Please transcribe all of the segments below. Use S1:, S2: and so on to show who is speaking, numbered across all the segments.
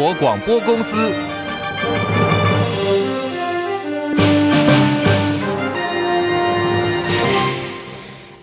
S1: 国广播公司。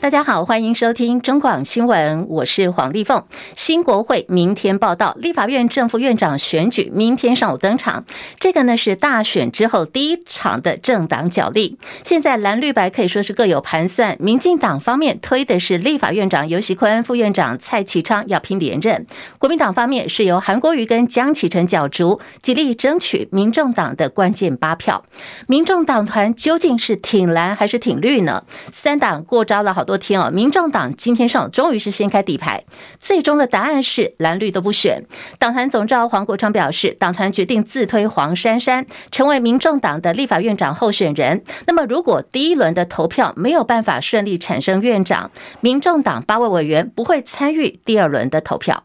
S2: 大家好，欢迎收听中广新闻，我是黄丽凤。新国会明天报道，立法院正副院长选举明天上午登场。这个呢是大选之后第一场的政党角力。现在蓝绿白可以说是各有盘算。民进党方面推的是立法院长游锡堃，副院长蔡启昌要拼连任。国民党方面是由韩国瑜跟江启臣角逐，极力争取民众党的关键八票。民众党团究竟是挺蓝还是挺绿呢？三党过招了好多天哦，民众党今天上午终于是掀开底牌，最终的答案是蓝绿都不选。党团总召黄国昌表示，党团决定自推黄珊珊成为民众党的立法院长候选人。那么，如果第一轮的投票没有办法顺利产生院长，民众党八位委员不会参与第二轮的投票。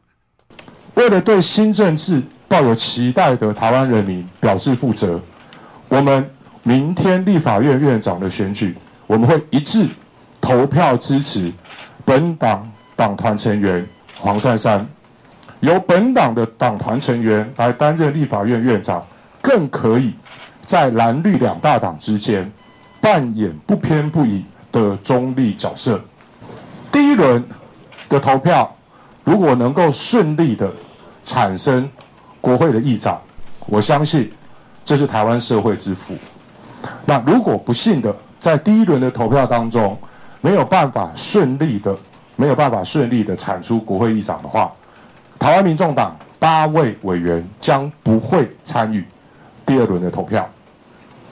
S3: 为了对新政治抱有期待的台湾人民表示负责，我们明天立法院院长的选举，我们会一致。投票支持本党党团成员黄珊珊，由本党的党团成员来担任立法院院长，更可以在蓝绿两大党之间扮演不偏不倚的中立角色。第一轮的投票如果能够顺利的产生国会的议长，我相信这是台湾社会之福。那如果不幸的在第一轮的投票当中，没有办法顺利的，没有办法顺利的产出国会议长的话，台湾民众党八位委员将不会参与第二轮的投票。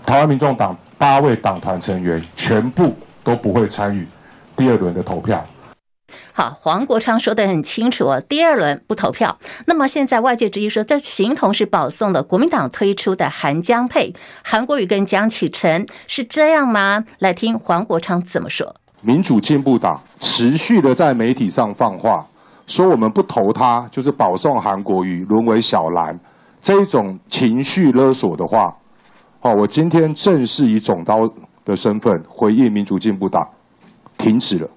S3: 台湾民众党八位党团成员全部都不会参与第二轮的投票。
S2: 好，黄国昌说得很清楚啊，第二轮不投票。那么现在外界质疑说，这形同是保送的国民党推出的韩江配，韩国瑜跟江启臣是这样吗？来听黄国昌怎么说。
S3: 民主进步党持续的在媒体上放话，说我们不投他就是保送韩国瑜沦为小蓝，这种情绪勒索的话，好，我今天正式以总刀的身份回应民主进步党，停止了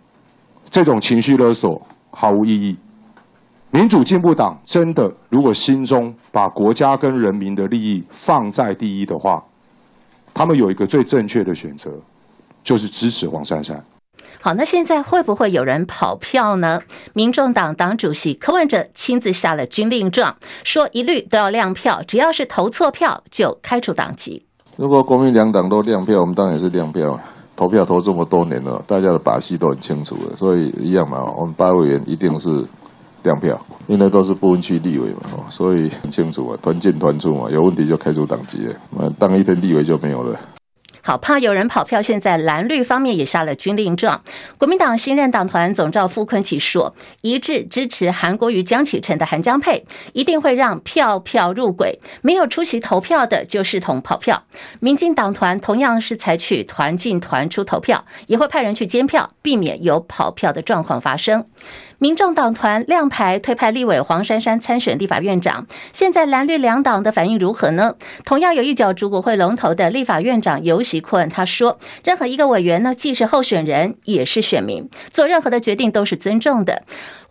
S3: 这种情绪勒索，毫无意义。民主进步党真的如果心中把国家跟人民的利益放在第一的话，他们有一个最正确的选择，就是支持黄珊珊。
S2: 好，那现在会不会有人跑票呢？民众党党主席柯文哲亲自下了军令状，说一律都要亮票，只要是投错票就开除党籍。
S4: 如果国民两党都亮票，我们当然也是亮票。投票投这么多年了，大家的把戏都很清楚了，所以一样嘛。我们八委员一定是亮票，因为都是不分区立委嘛，所以很清楚啊，团进团出嘛，有问题就开除党籍，那当一天立委就没有了。
S2: 好，怕有人跑票。现在蓝绿方面也下了军令状。国民党新任党团总召傅崐萁说，一致支持韩国瑜、江启臣的韩江配，一定会让票票入轨。没有出席投票的，就视同跑票。民进党团同样是采取团进团出投票，也会派人去监票，避免有跑票的状况发生。民众党团亮牌推派立委黄珊珊参选立法院长，现在蓝绿两党的反应如何呢？同样有一角主国会龙头的立法院长游锡堃，他说：“任何一个委员呢，既是候选人，也是选民，做任何的决定都是尊重的。”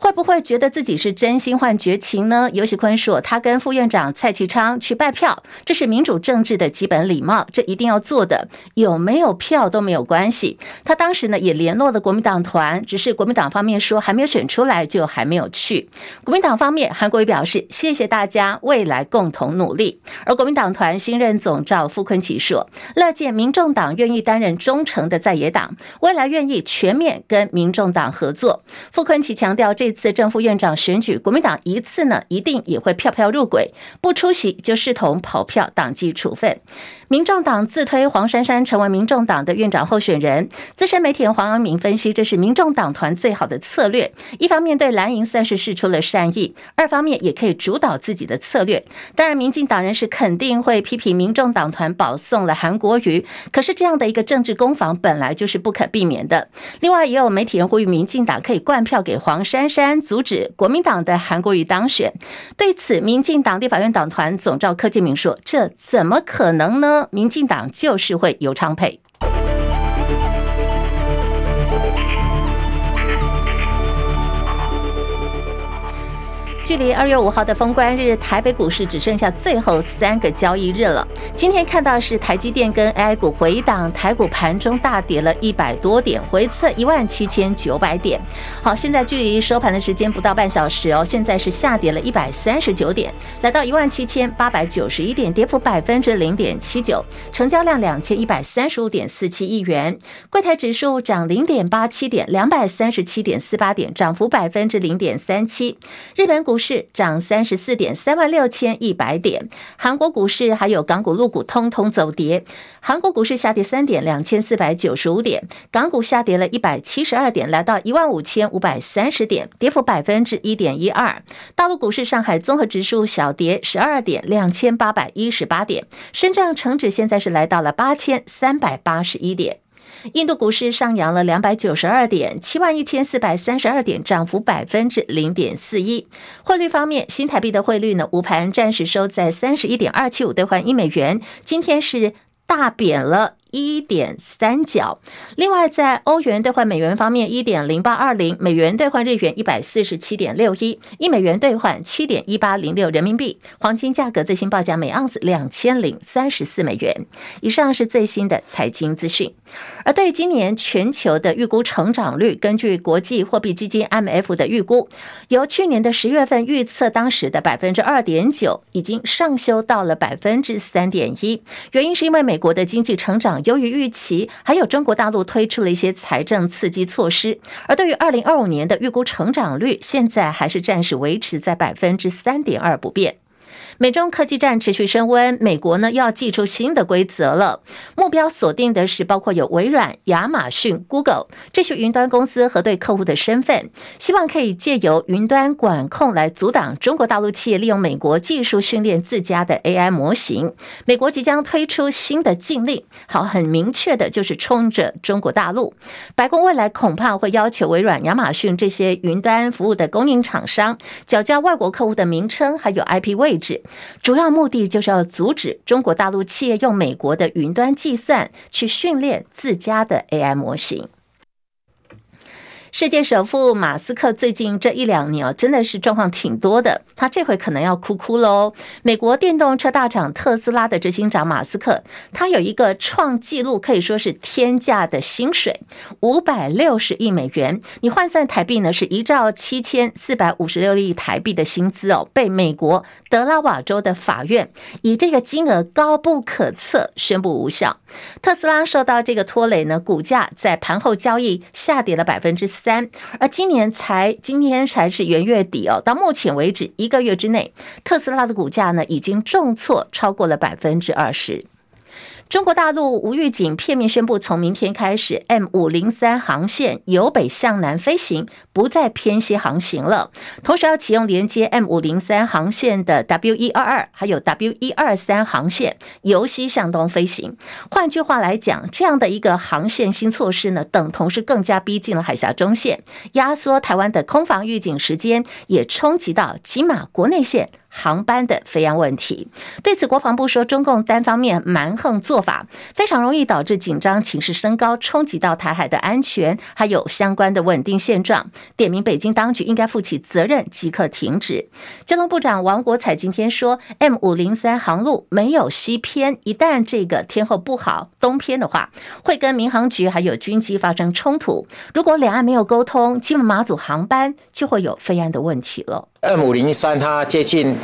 S2: 会不会觉得自己是真心换绝情呢？游锡堃说，他跟副院长蔡其昌去拜票，这是民主政治的基本礼貌，这一定要做的。有没有票都没有关系。他当时呢也联络了国民党团，只是国民党方面说还没有选出来，就还没有去。国民党方面，韩国瑜表示谢谢大家，未来共同努力。而国民党团新任总召傅昆萁说，乐见民众党愿意担任忠诚的在野党，未来愿意全面跟民众党合作。傅昆萁强调这。次正副院长选举，国民党一次呢，一定也会票票入轨，不出席就视同跑票，党纪处分。民众党自推黄珊珊成为民众党的院长候选人，资深媒体人黄阳明分析，这是民众党团最好的策略。一方面对蓝营算是示出了善意，二方面也可以主导自己的策略。当然，民进党人是肯定会批评民众党团保送了韩国瑜，可是这样的一个政治攻防本来就是不可避免的。另外，也有媒体人呼吁民进党可以灌票给黄珊珊，阻止国民党的韩国瑜当选。对此，民进党立法院党团总召柯建明说：“这怎么可能呢？”民进党就是会尤昌配。距离二月五号的封关日，台北股市只剩下最后三个交易日了。今天看到是台积电跟 AI 股回档，台股盘中大跌了一百多点，回测一万七千九百点。好，现在距离收盘的时间不到半小时哦，现在是下跌了一百三十九点，来到一万七千八百九十一点，跌幅百分之零点七九，成交量两千一百三十五点四七亿元。柜台指数涨零点八七点，两百三十七点四八点，涨幅百分之零点三七。日本股股市涨三十四点，三万六千一百点。韩国股市还有港股、陆股通通走跌。韩国股市下跌三点，两千四百九十五点。港股下跌了一百七十二点，来到一万五千五百三十点，跌幅百分之一点一二。大陆股市，上海综合指数小跌十二点，两千八百一十八点。深圳成指现在是来到了八千三百八十一点。印度股市上扬了两百九十二点，七万一千四百三十二点，涨幅百分之零点四一。汇率方面，新台币的汇率呢，午盘暂时收在三十一点二七五兑换一美元，今天是大贬了。一点三角。另外，在欧元兑换美元方面，一点零八二零美元兑换日元一百四十七点六一，一美元兑换七点一八零六人民币。黄金价格最新报价每盎司两千零三十四美元。以上是最新的财经资讯。而对于今年全球的预估成长率，根据国际货币基金 m f 的预估，由去年的十月份预测当时的百分之二点九，已经上修到了百分之三点一。原因是因为美国的经济成长。由于预期，还有中国大陆推出了一些财政刺激措施，而对于二零二五年的预估成长率，现在还是暂时维持在百分之三点二不变。美中科技战持续升温，美国呢又要祭出新的规则了，目标锁定的是包括有微软、亚马逊、Google 这些云端公司和对客户的身份，希望可以借由云端管控来阻挡中国大陆企业利用美国技术训练自家的 AI 模型。美国即将推出新的禁令，好，很明确的就是冲着中国大陆。白宫未来恐怕会要求微软、亚马逊这些云端服务的供应厂商缴交外国客户的名称还有 IP 位置。主要目的就是要阻止中国大陆企业用美国的云端计算去训练自家的 AI 模型。世界首富马斯克最近这一两年哦，真的是状况挺多的。他这回可能要哭哭喽。美国电动车大厂特斯拉的执行长马斯克，他有一个创纪录，可以说是天价的薪水，五百六十亿美元。你换算台币呢，是一兆七千四百五十六亿台币的薪资哦，被美国德拉瓦州的法院以这个金额高不可测宣布无效。特斯拉受到这个拖累呢，股价在盘后交易下跌了百分之三，而今年才今天才是元月底哦，到目前为止一个月之内，特斯拉的股价呢已经重挫超过了百分之二十。中国大陆无预警片面宣布，从明天开始，M 五零三航线由北向南飞行，不再偏西航行了。同时要启用连接 M 五零三航线的 W 一二二，还有 W 一二三航线由西向东飞行。换句话来讲，这样的一个航线新措施呢，等同是更加逼近了海峡中线，压缩台湾的空防预警时间，也冲击到起码国内线。航班的飞安问题，对此国防部说，中共单方面蛮横做法，非常容易导致紧张情势升高，冲击到台海的安全，还有相关的稳定现状。点名北京当局应该负起责任，即刻停止。交通部长王国材今天说，M 五零三航路没有西偏，一旦这个天候不好，东偏的话，会跟民航局还有军机发生冲突。如果两岸没有沟通，金马祖航班就会有飞安的问题了。
S1: M 五零三它接近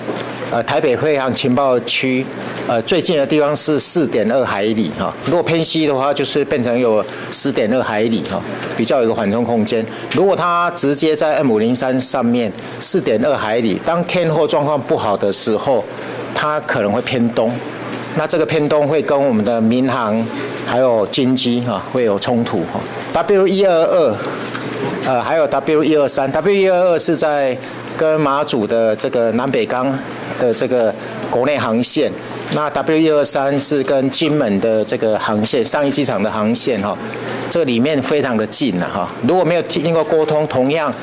S1: 呃台北飞航情报区，呃最近的地方是四点二海里哈，如果偏西的话，就是变成有十点二海里哈，比较有个缓冲空间。如果它直接在 M 五零三上面四点二海里，当天候状况不好的时候，它可能会偏东，那这个偏东会跟我们的民航还有军机哈会有冲突哈。W 一二二，呃还有 W 一二三，W 一二二是在。跟马祖的这个南北港的这个国内航线，那 W 一二三是跟金门的这个航线，上一机场的航线哈，这里面非常的近了哈。如果没有经过沟通，同样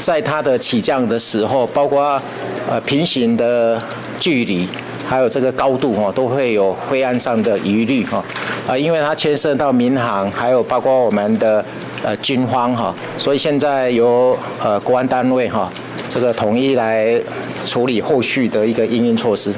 S1: 在它的起降的时候，包括呃平行的距离，还有这个高度哈，都会有灰暗上的疑虑哈。啊，因为它牵涉到民航，还有包括我们的呃军方哈，所以现在由呃国安单位哈。这个统一来处理后续的一个应应措施。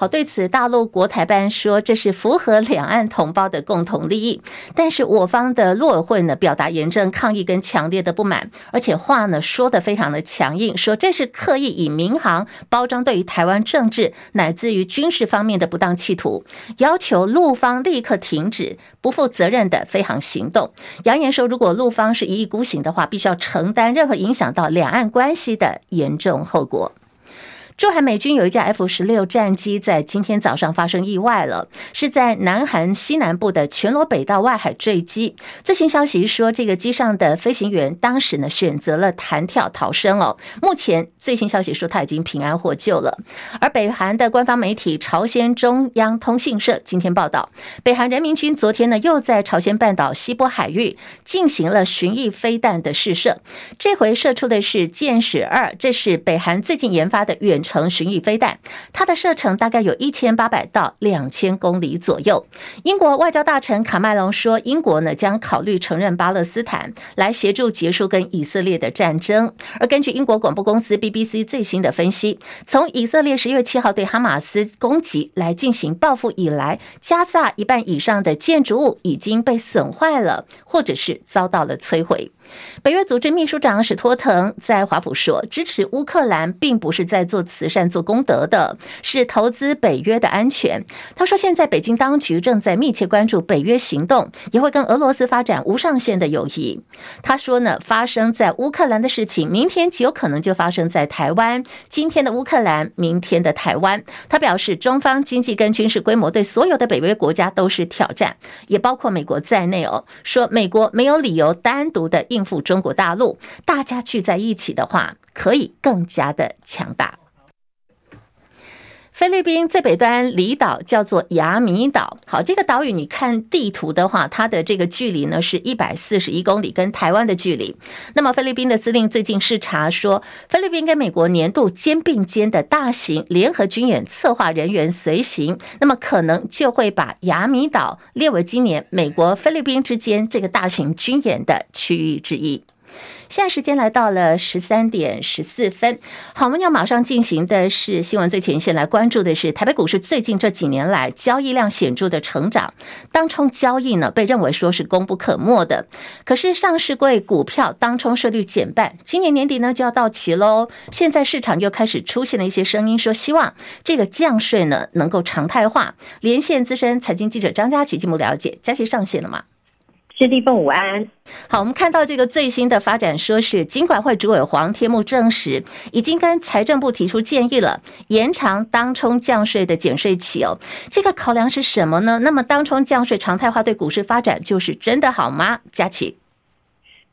S2: 好，对此，大陆国台办说这是符合两岸同胞的共同利益，但是我方的陆委会呢，表达严正抗议跟强烈的不满，而且话呢说得非常的强硬，说这是刻意以民航包装对于台湾政治乃至于军事方面的不当企图，要求陆方立刻停止不负责任的飞航行动，扬言说如果陆方是一意孤行的话，必须要承担任何影响到两岸关系的严重后果。驻韩美军有一架 F 十六战机在今天早上发生意外了，是在南韩西南部的全罗北道外海坠机。最新消息说，这个机上的飞行员当时呢选择了弹跳逃生哦。目前最新消息说他已经平安获救了。而北韩的官方媒体朝鲜中央通信社今天报道，北韩人民军昨天呢又在朝鲜半岛西部海域进行了巡弋飞弹的试射，这回射出的是箭矢二，这是北韩最近研发的远程程巡弋飞弹，它的射程大概有一千八百到两千公里左右。英国外交大臣卡麦隆说，英国呢将考虑承认巴勒斯坦，来协助结束跟以色列的战争。而根据英国广播公司 BBC 最新的分析，从以色列十月七号对哈马斯攻击来进行报复以来，加萨一半以上的建筑物已经被损坏了，或者是遭到了摧毁。北约组织秘书长史托滕在华府说，支持乌克兰并不是在做慈善、做功德的，是投资北约的安全。他说，现在北京当局正在密切关注北约行动，也会跟俄罗斯发展无上限的友谊。他说呢，发生在乌克兰的事情，明天极有可能就发生在台湾。今天的乌克兰，明天的台湾。他表示，中方经济跟军事规模对所有的北约国家都是挑战，也包括美国在内哦。说美国没有理由单独的应。应付中国大陆，大家聚在一起的话，可以更加的强大。菲律宾最北端离岛叫做雅米岛，好，这个岛屿你看地图的话，它的这个距离呢是一百四十一公里，跟台湾的距离。那么菲律宾的司令最近视察说，菲律宾跟美国年度肩并肩的大型联合军演策划人员随行，那么可能就会把雅米岛列为今年美国菲律宾之间这个大型军演的区域之一。现在时间来到了十三点十四分，好，我们要马上进行的是新闻最前线，来关注的是台北股市最近这几年来交易量显著的成长。当冲交易呢，被认为说是功不可没的，可是上市柜股票当冲税率减半，今年年底呢就要到期喽。现在市场又开始出现了一些声音，说希望这个降税呢能够常态化。连线资深财经记者张佳琪进一步了解，佳琪上线了吗？
S5: 是地凤午安，
S2: 好，我们看到这个最新的发展，说是金管会主委黄天木证实，已经跟财政部提出建议了，延长当冲降税的减税期哦。这个考量是什么呢？那么当冲降税常态化对股市发展就是真的好吗？佳琪。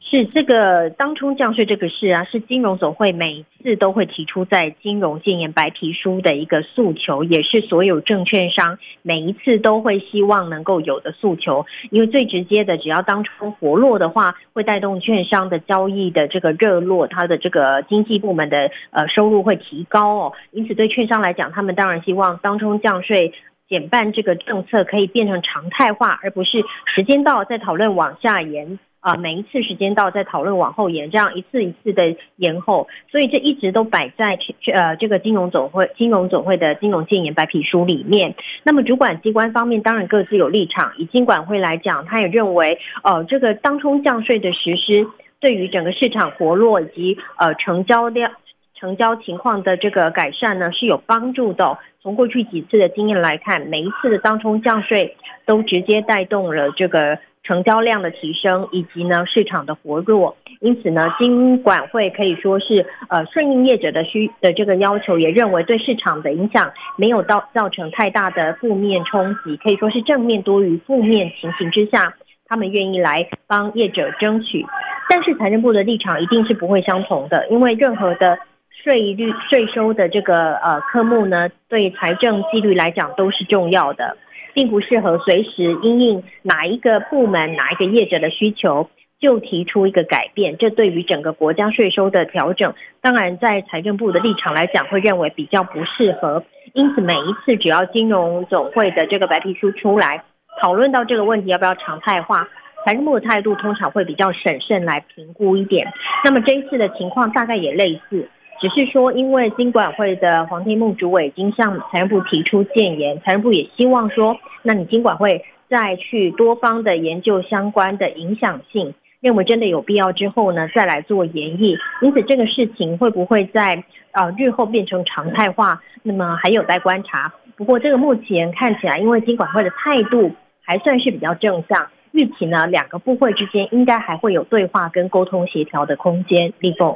S5: 是这个当冲降税这个事啊，是金融总会每一次都会提出在金融建言白皮书的一个诉求，也是所有证券商每一次都会希望能够有的诉求。因为最直接的，只要当冲活络的话，会带动券商的交易的这个热络，它的这个经纪部门的呃收入会提高哦。因此对券商来讲，他们当然希望当冲降税减半这个政策可以变成常态化，而不是时间到再讨论往下延。啊，每一次时间到再讨论往后延，这样一次一次的延后，所以这一直都摆在呃这个金融总会金融总会的金融建言白皮书里面。那么主管机关方面当然各自有立场，以金管会来讲，他也认为，呃这个当冲降税的实施，对于整个市场活络以及呃成交量成交情况的这个改善呢是有帮助的。从过去几次的经验来看，每一次的当冲降税都直接带动了这个。成交量的提升，以及呢市场的活络，因此呢金管会可以说是呃顺应业者的需的这个要求，也认为对市场的影响没有到造成太大的负面冲击，可以说是正面多于负面情形之下，他们愿意来帮业者争取。但是财政部的立场一定是不会相同的，因为任何的税率税收的这个呃科目呢，对财政纪律来讲都是重要的。并不适合随时因应哪一个部门、哪一个业者的需求就提出一个改变，这对于整个国家税收的调整，当然在财政部的立场来讲，会认为比较不适合。因此，每一次只要金融总会的这个白皮书出来，讨论到这个问题要不要常态化，财政部的态度通常会比较审慎来评估一点。那么这一次的情况大概也类似。只是说因为金管会的黄天牧主委已经向财政部提出建言，财政部也希望说，那你金管会再去多方的研究相关的影响性，认为真的有必要之后呢，再来做研议。因此这个事情会不会在呃日后变成常态化，那么还有待观察。不过这个目前看起来，因为金管会的态度还算是比较正向。预期呢，两个部会之间应该还会有对话跟沟通协调的空间。立峰，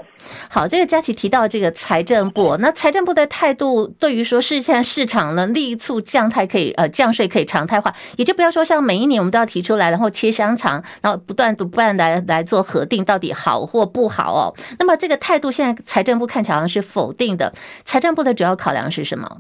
S2: 好，这个佳琪提到这个财政部，那财政部的态度对于说是现在市场呢力促降态可以呃降税可以常态化，也就不要说像每一年我们都要提出来，然后切香肠，然后不断不断来来做核定到底好或不好哦。那么这个态度现在财政部看起来好像是否定的，财政部的主要考量是什么？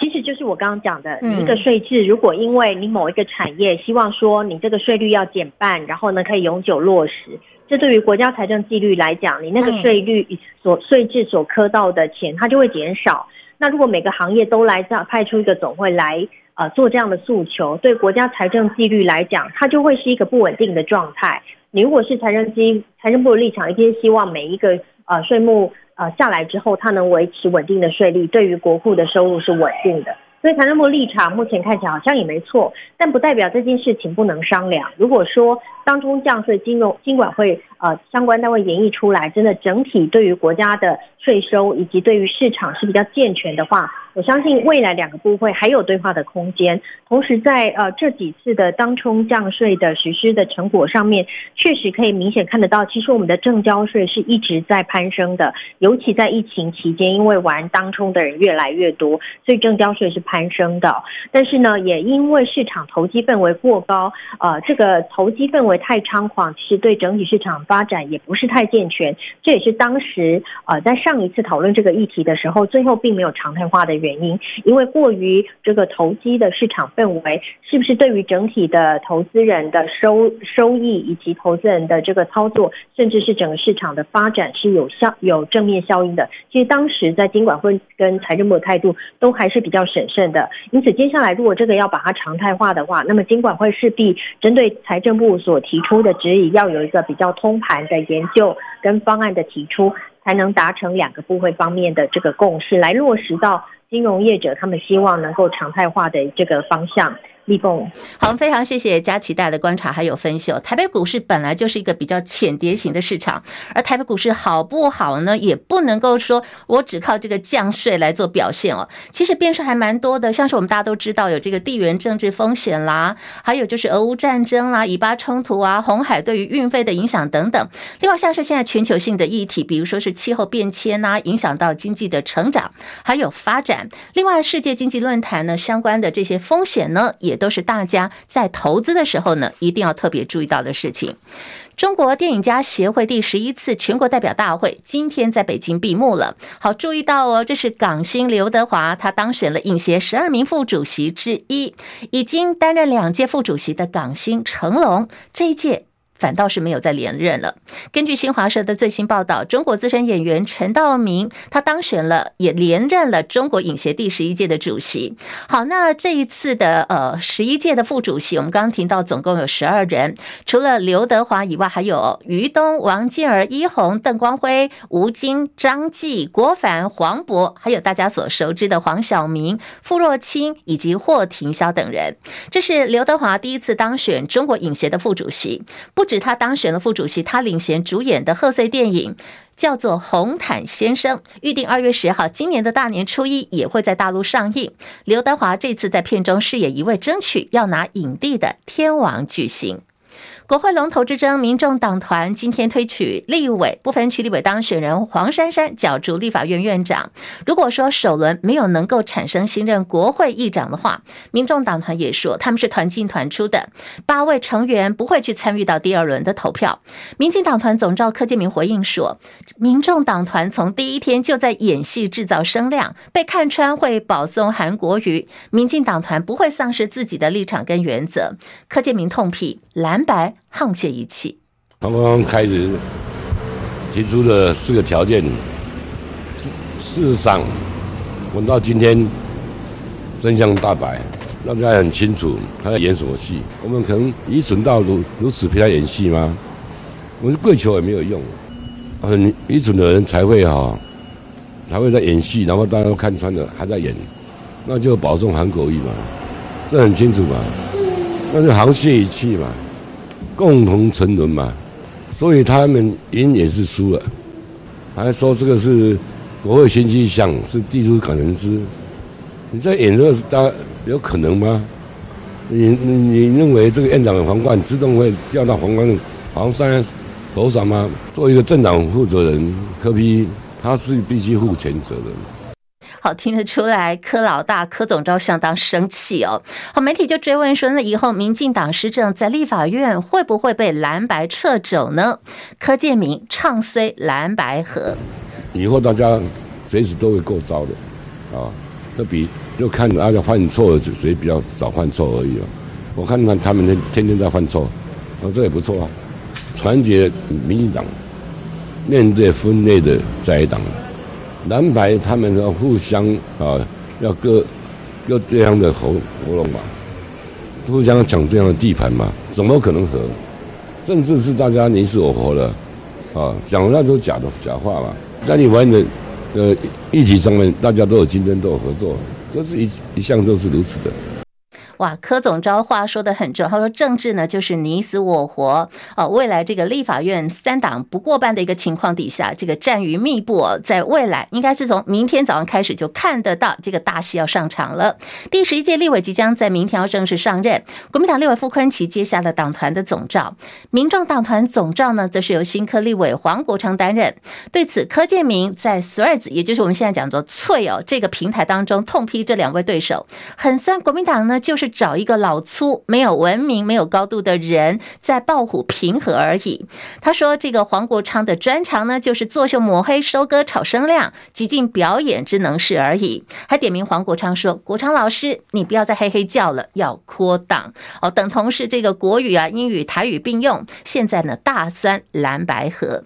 S5: 其实就是我刚刚讲的，你一个税制，如果因为你某一个产业希望说你这个税率要减半，然后呢可以永久落实，这对于国家财政纪律来讲，你那个税率所税制所磕到的钱，它就会减少。那如果每个行业都来这样派出一个总会来呃做这样的诉求，对国家财政纪律来讲，它就会是一个不稳定的状态。你如果是财政机财政部的立场，一定希望每一个呃税目。呃，下来之后，它能维持稳定的税率，对于国库的收入是稳定的。所以财政部立场目前看起来好像也没错，但不代表这件事情不能商量。如果说当中降税金融金管会呃相关单位演绎出来，真的整体对于国家的税收以及对于市场是比较健全的话，我相信未来两个部会还有对话的空间。同时在呃这几次的当冲降税的实施的成果上面，确实可以明显看得到，其实我们的证交税是一直在攀升的，尤其在疫情期间，因为玩当冲的人越来越多，所以证交税是攀升的。但是呢，也因为市场投机氛围过高，呃，这个投机氛围太猖狂，其实对整体市场发展也不是太健全。这也是当时呃在上一次讨论这个议题的时候，最后并没有常态化的原因，因为过于这个投机的市场氛围，是不是对于整体的投资人的收收益以及投资人的这个操作，甚至是整个市场的发展是有效有正面效应的？其实当时在金管会跟财政部的态度都还是比较审慎的。因此，接下来如果这个要把它常态化的话，那么金管会势必针对财政部所提出的质疑，要有一个比较通盘的研究跟方案的提出，才能达成两个部会方面的这个共识，来落实到金融业者他们希望能够常态化的这个方向。立峰，
S2: 好，非常谢谢佳琪带的观察还有分析。台北股市本来就是一个比较浅碟型的市场，而台北股市好不好呢？也不能够说我只靠这个降税来做表现哦。其实变数还蛮多的，像是我们大家都知道有这个地缘政治风险啦，还有就是俄乌战争啦、以巴冲突啊、红海对于运费的影响等等。另外像是现在全球性的议题，比如说是气候变迁呐，影响到经济的成长还有发展。另外世界经济论坛呢相关的这些风险呢也。都是大家在投资的时候呢，一定要特别注意到的事情。中国电影家协会第十一次全国代表大会今天在北京闭幕了。好，注意到哦，这是港星刘德华，他当选了影协十二名副主席之一，已经担任两届副主席的港星成龙，这一届。反倒是没有再连任了。根据新华社的最新报道，中国资深演员陈道明他当选了，也连任了中国影协第十一届的主席。好，那这一次的呃十一届的副主席，我们刚刚提到总共有十二人，除了刘德华以外，还有于东、王健儿、一红、邓光辉、吴京、张继、郭凡、黄渤，还有大家所熟知的黄晓明、傅若清以及霍廷霄等人。这是刘德华第一次当选中国影协的副主席，不。指他当选了副主席，他领衔主演的贺岁电影叫做《红毯先生》，预定二月十号，今年的大年初一也会在大陆上映。刘德华这次在片中饰演一位争取要拿影帝的天王巨星。国会龙头之争，民众党团今天推举立委不分区立委当选人黄珊珊角逐立法院院长。如果说首轮没有能够产生新任国会议长的话，民众党团也说他们是团进团出的，八位成员不会去参与到第二轮的投票。民进党团总召柯建铭回应说，民众党团从第一天就在演戏制造声量，被看穿会保送韩国瑜。民进党团不会丧失自己的立场跟原则。柯建铭痛批蓝白。沆瀣一气。
S6: 刚刚开始提出的四个条件，事实上，我们到今天真相大白，让大家很清楚他在演什么戏。我们可能愚蠢到如如此陪他演戏吗？我们跪求也没有用，很愚蠢的人才会哈才会在演戏，然后大家都看穿了还在演，那就保送韩国瑜嘛，这很清楚嘛，那就沆瀣一气嘛，共同沉沦嘛，所以他们赢也是输了，还说这个是国会新气象，是地主可能是，你在演这个是大有可能吗？你你你认为这个院长的皇冠自动会掉到皇冠的黄山头上吗？作为一个政党负责人，柯 P 他是必须负全责的。
S2: 好，听得出来，柯老大柯总召相当生气哦。好，媒体就追问说，那以后民进党施政在立法院会不会被蓝白撤走呢？柯建铭唱衰蓝白合，
S6: 以后大家随时都会过招的啊。那比就看大家犯错谁比较少犯错而已哦。我看看他们天天在犯错，哦，这也不错啊。团结民进党面对分裂的在野党。蓝白他们要互相啊，要割割这样的喉喉咙嘛，互相抢这样的地盘嘛，怎么可能和？政治是大家你死我活的，啊，讲的那都是假的假话嘛。在你玩的呃议题上面，大家都有竞争，都有合作，都是一一向都是如此的。
S2: 哇，柯总召话说得很重，他说政治呢就是你死我活哦。未来这个立法院三党不过半的一个情况底下，这个战云密布哦，在未来应该是从明天早上开始就看得到这个大戏要上场了。第十一届立委即将在明天要正式上任，国民党立委傅昆萁接下了党团的总召，民众党团总召呢则是由新科立委黄国昌担任。对此，柯建铭在 Threads，也就是我们现在讲做翠哦这个平台当中痛批这两位对手，很酸国民党呢就是。找一个老粗、没有文明、没有高度的人在抱虎平和而已。他说：“这个黄国昌的专长呢，就是作秀抹黑、收割炒声量，极尽表演之能事而已。”还点名黄国昌说：“国昌老师，你不要再嘿嘿叫了，要扩档哦。”等同是这个国语啊、英语、台语并用。现在呢，大酸蓝白合。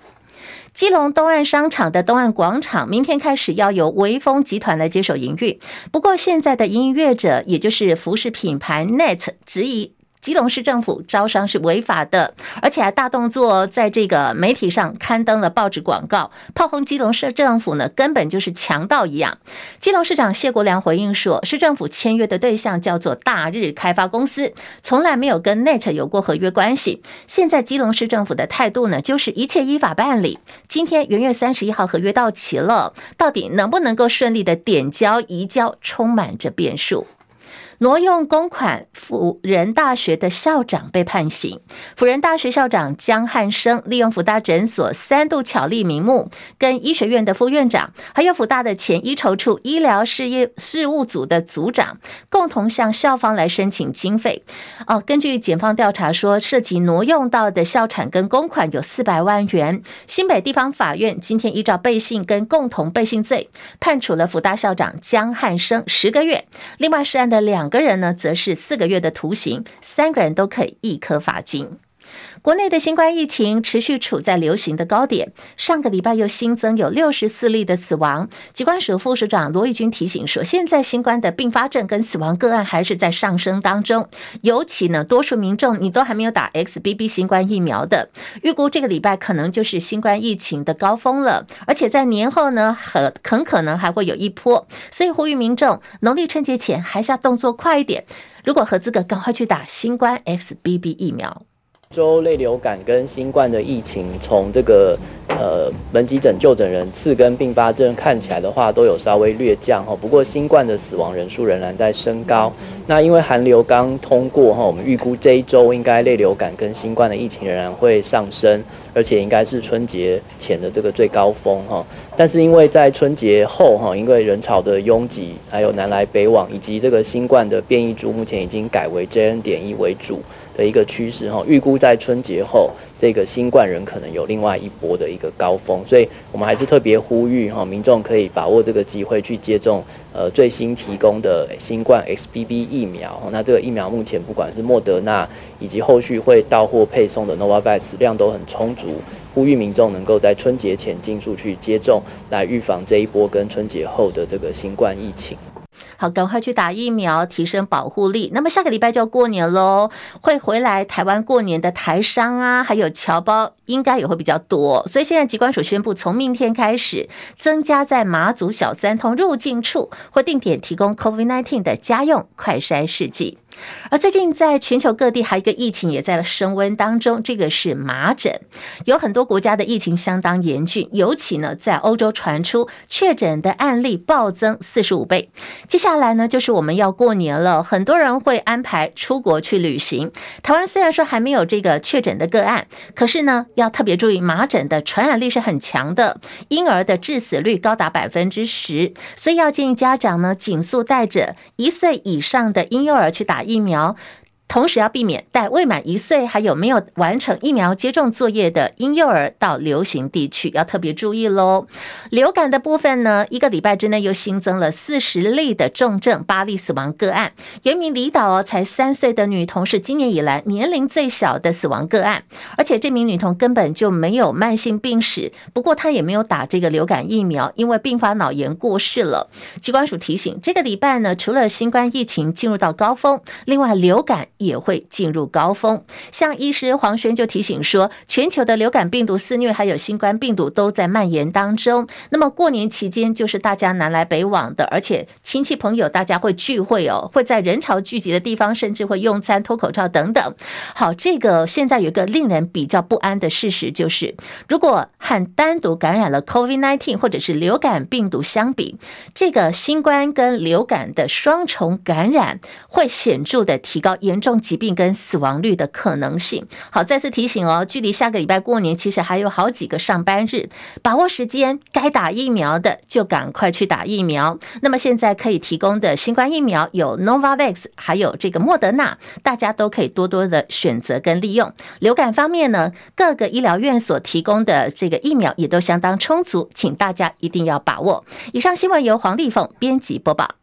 S2: 基隆东岸商场的东岸广场，明天开始要由微风集团来接手营运。不过，现在的营运者，也就是服饰品牌 Net，质疑。基隆市政府招商是违法的，而且还大动作在这个媒体上刊登了报纸广告，炮轰基隆市政府呢，根本就是强盗一样。基隆市长谢国梁回应说，市政府签约的对象叫做大日开发公司，从来没有跟 NET 有过合约关系。现在基隆市政府的态度呢，就是一切依法办理。今天元月三十一号合约到期了，到底能不能够顺利的点交移交，充满着变数。挪用公款，辅仁大学的校长被判刑。辅仁大学校长江汉生利用辅大诊所三度巧立名目，跟医学院的副院长，还有辅大的前医筹处医疗事业事务组的组长，共同向校方来申请经费。哦，根据检方调查说，涉及挪用到的校产跟公款有四百万元。新北地方法院今天依照背信跟共同背信罪，判处了辅大校长江汉生十个月。另外涉案那两。个人呢，则是四个月的徒刑，三个人都可以一颗罚金。国内的新冠疫情持续处在流行的高点，上个礼拜又新增有六十四例的死亡。疾管署副署长罗奕君提醒说，现在新冠的并发症跟死亡个案还是在上升当中，尤其呢，多数民众你都还没有打 XBB 新冠疫苗的，预估这个礼拜可能就是新冠疫情的高峰了，而且在年后呢，很很可能还会有一波，所以呼吁民众农历春节前还是要动作快一点，如果合资格，赶快去打新冠 XBB 疫苗。
S7: 周类流感跟新冠的疫情，从这个呃门急诊就诊人次跟并发症看起来的话，都有稍微略降哈。不过新冠的死亡人数仍然在升高。那因为寒流刚通过哈，我们预估这一周应该类流感跟新冠的疫情仍然会上升，而且应该是春节前的这个最高峰哈。但是因为在春节后哈，因为人潮的拥挤，还有南来北往，以及这个新冠的变异株目前已经改为 JN 点一为主。的一个趋势哈，预估在春节后，这个新冠人可能有另外一波的一个高峰，所以我们还是特别呼吁哈，民众可以把握这个机会去接种呃最新提供的新冠 XBB 疫苗。那这个疫苗目前不管是莫德纳以及后续会到货配送的 Novavax 量都很充足，呼吁民众能够在春节前尽速去接种，来预防这一波跟春节后的这个新冠疫情。
S2: 好，赶快去打疫苗，提升保护力。那么下个礼拜就要过年喽，会回来台湾过年的台商啊，还有侨胞，应该也会比较多。所以现在疾管署宣布，从明天开始，增加在马祖小三通入境处或定点提供 COVID-19 的家用快筛试剂。而最近在全球各地还有一个疫情也在升温当中，这个是麻疹，有很多国家的疫情相当严峻，尤其呢在欧洲传出确诊的案例暴增四十五倍。接下来呢就是我们要过年了，很多人会安排出国去旅行。台湾虽然说还没有这个确诊的个案，可是呢要特别注意麻疹的传染力是很强的，婴儿的致死率高达百分之十，所以要建议家长呢尽速带着一岁以上的婴幼儿去打。疫苗。同时要避免带未满一岁还有没有完成疫苗接种作业的婴幼儿到流行地区，要特别注意喽。流感的部分呢，一个礼拜之内又新增了四十例的重症，八例死亡个案。有一名离岛哦，才三岁的女童是今年以来年龄最小的死亡个案，而且这名女童根本就没有慢性病史，不过她也没有打这个流感疫苗，因为并发脑炎过世了。机关署提醒，这个礼拜呢，除了新冠疫情进入到高峰，另外流感。也会进入高峰，像医师黄轩就提醒说，全球的流感病毒肆虐，还有新冠病毒都在蔓延当中。那么过年期间就是大家南来北往的，而且亲戚朋友大家会聚会哦，会在人潮聚集的地方，甚至会用餐、脱口罩等等。好，这个现在有一个令人比较不安的事实，就是如果和单独感染了 COVID-19 或者是流感病毒相比，这个新冠跟流感的双重感染会显著的提高严重重。疾病跟死亡率的可能性。好，再次提醒哦，距离下个礼拜过年其实还有好几个上班日，把握时间，该打疫苗的就赶快去打疫苗。那么现在可以提供的新冠疫苗有 Novavax，还有这个莫德纳，大家都可以多多的选择跟利用。流感方面呢，各个医疗院所提供的这个疫苗也都相当充足，请大家一定要把握。以上新闻由黄丽凤编辑播报。